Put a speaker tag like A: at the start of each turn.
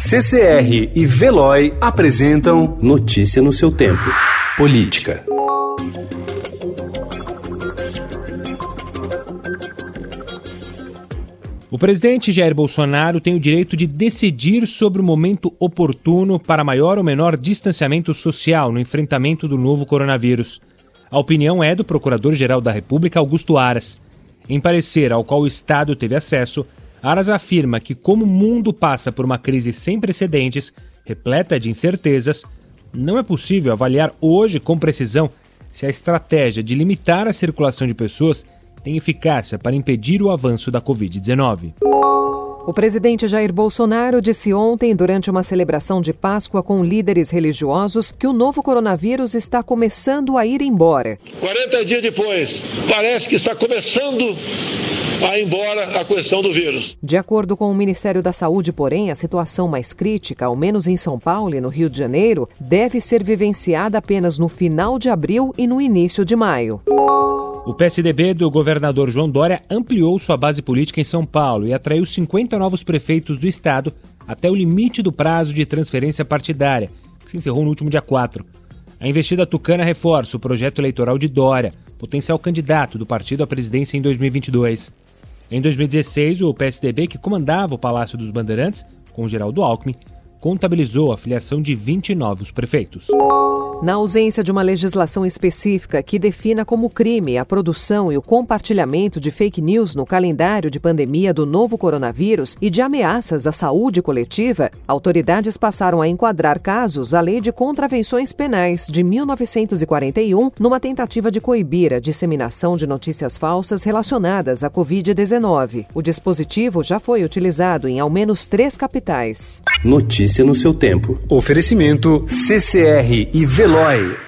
A: CCR e Veloy apresentam
B: Notícia no seu tempo. Política.
C: O presidente Jair Bolsonaro tem o direito de decidir sobre o momento oportuno para maior ou menor distanciamento social no enfrentamento do novo coronavírus. A opinião é do Procurador-Geral da República, Augusto Aras. Em parecer ao qual o Estado teve acesso, Aras afirma que, como o mundo passa por uma crise sem precedentes, repleta de incertezas, não é possível avaliar hoje com precisão se a estratégia de limitar a circulação de pessoas tem eficácia para impedir o avanço da Covid-19.
D: O presidente Jair Bolsonaro disse ontem, durante uma celebração de Páscoa com líderes religiosos, que o novo coronavírus está começando a ir embora.
E: 40 dias depois, parece que está começando a embora a questão do vírus.
D: De acordo com o Ministério da Saúde, porém, a situação mais crítica, ao menos em São Paulo e no Rio de Janeiro, deve ser vivenciada apenas no final de abril e no início de maio.
C: O PSDB do governador João Dória ampliou sua base política em São Paulo e atraiu 50 novos prefeitos do estado até o limite do prazo de transferência partidária, que se encerrou no último dia 4. A investida tucana reforça o projeto eleitoral de Dória, potencial candidato do partido à presidência em 2022. Em 2016, o PSDB, que comandava o Palácio dos Bandeirantes, com Geraldo Alckmin, contabilizou a filiação de 20 novos prefeitos.
D: Na ausência de uma legislação específica que defina como crime a produção e o compartilhamento de fake news no calendário de pandemia do novo coronavírus e de ameaças à saúde coletiva, autoridades passaram a enquadrar casos à Lei de Contravenções Penais de 1941 numa tentativa de coibir a disseminação de notícias falsas relacionadas à Covid-19. O dispositivo já foi utilizado em ao menos três capitais.
B: Notícia no seu tempo.
A: Oferecimento CCR e Veloy.